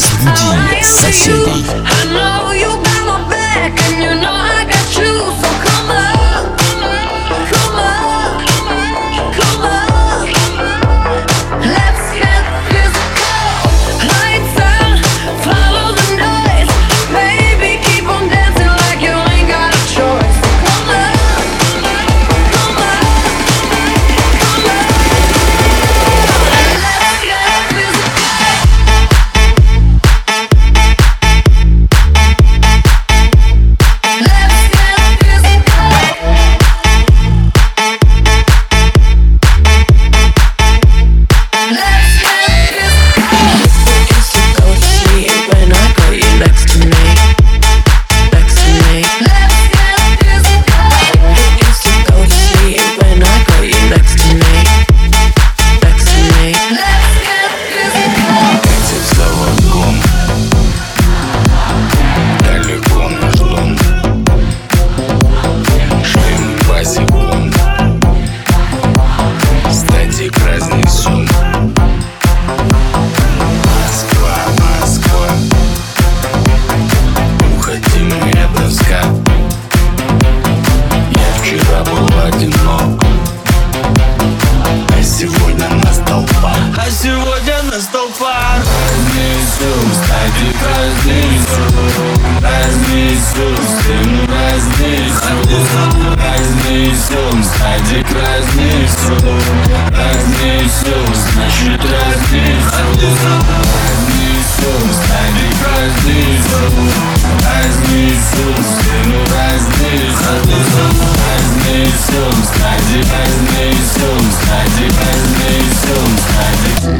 セルジーヤ、сегодня на толпа Разнесу, стадик разнесу Разнесу, стену разнесу разнесу, стадик разнесу Разнесу, значит разнесу Разнесу, стадик разнесу Разнесу, стену разнесу Разнесу, стадик разнесу, Стадик разнесу Doom.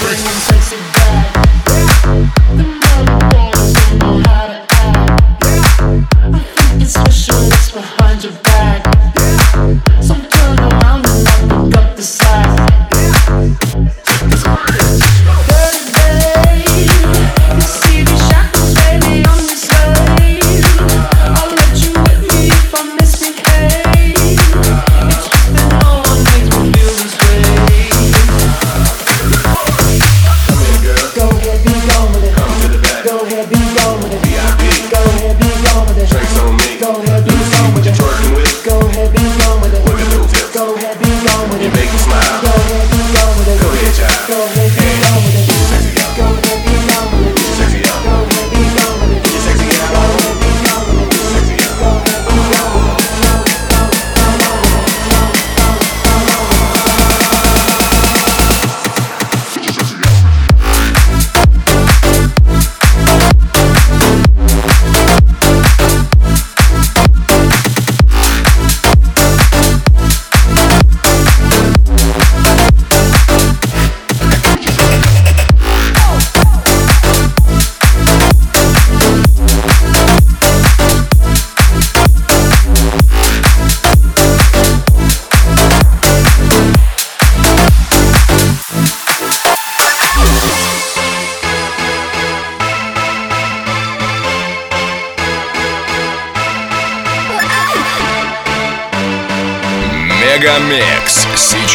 Bring them sexy back. The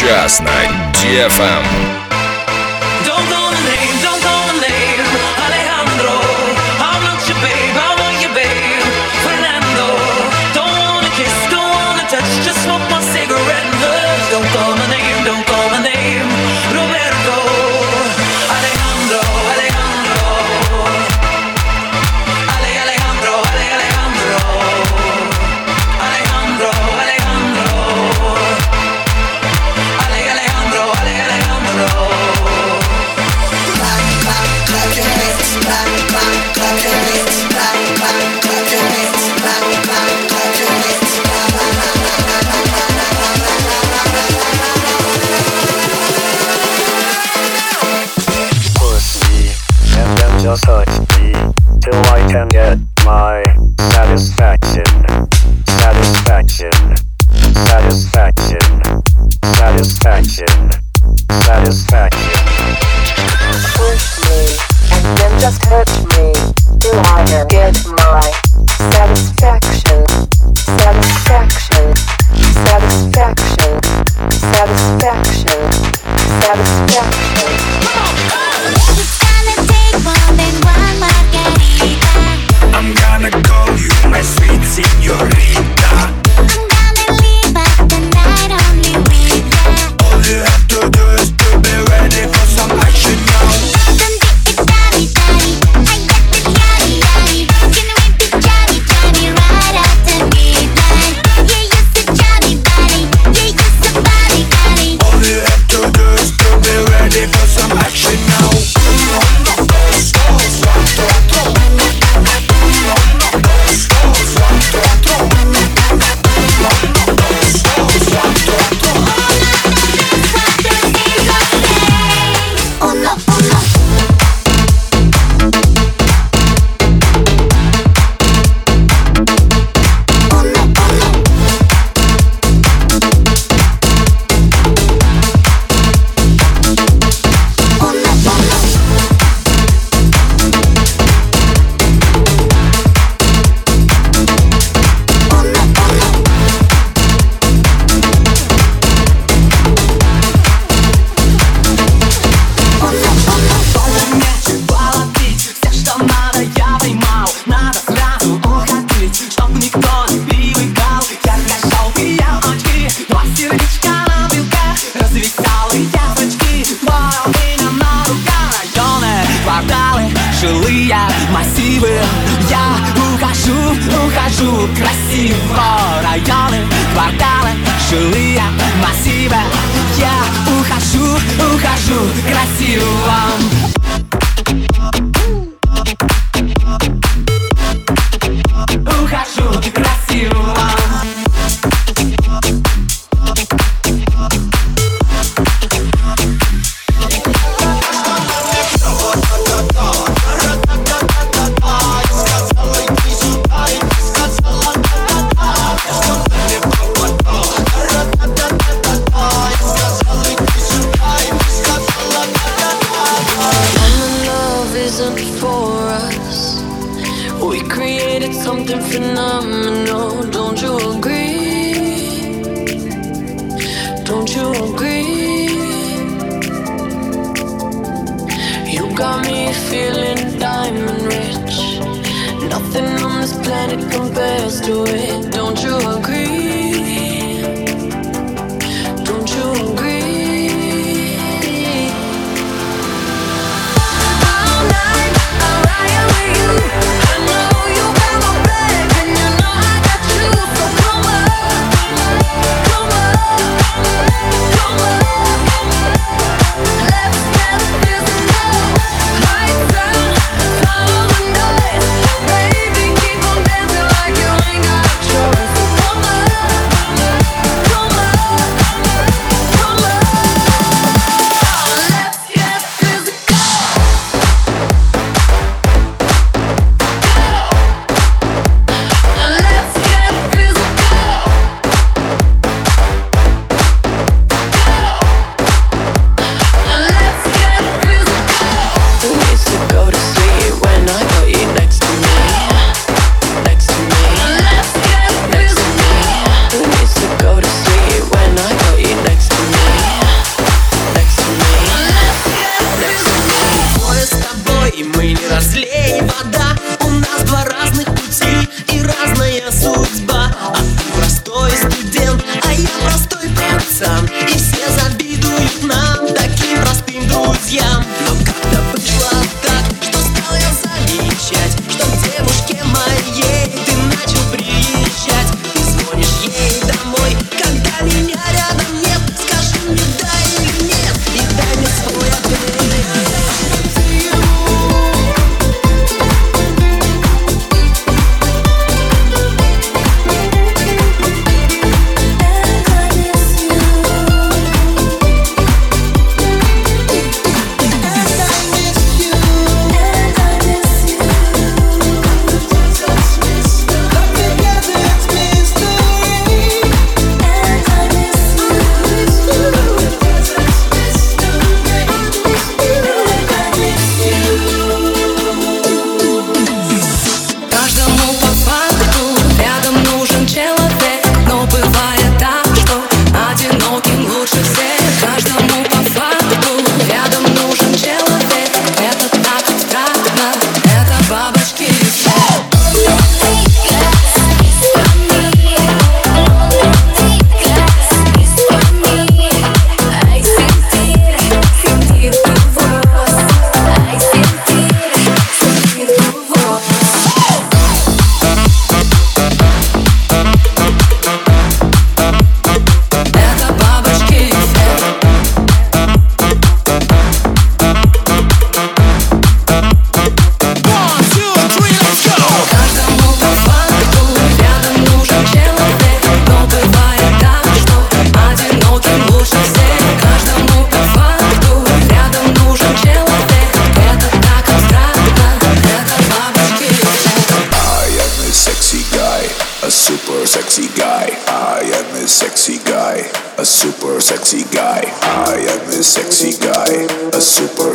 сейчас на DFM. satisfaction, satisfaction, satisfaction, satisfaction. Push me, and then just hurt. ухожу, ухожу Красиво районы, кварталы, жилые массивы. Я ухожу, ухожу красиво. something phenomenal, don't you agree? Don't you agree? You got me feeling diamond rich. Nothing on this planet compares to it.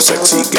Sexy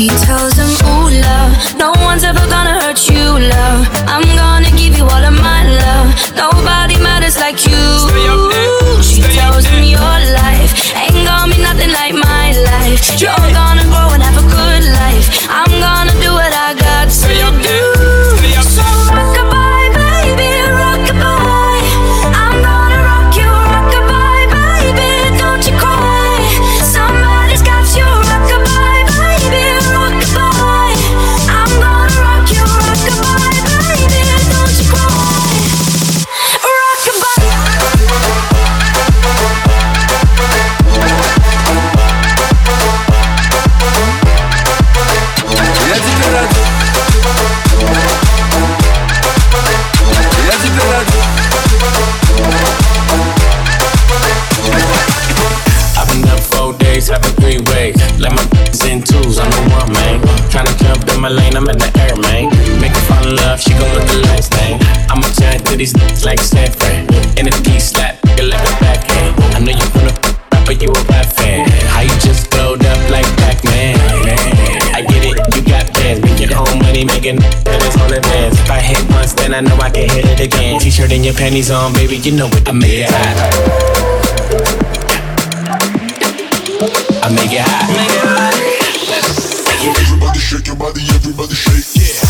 She told I know I can hit it again. T-shirt and your panties on, baby, you know what I make it hot. I. Make it hot. Everybody shake your body, everybody shake. Yeah.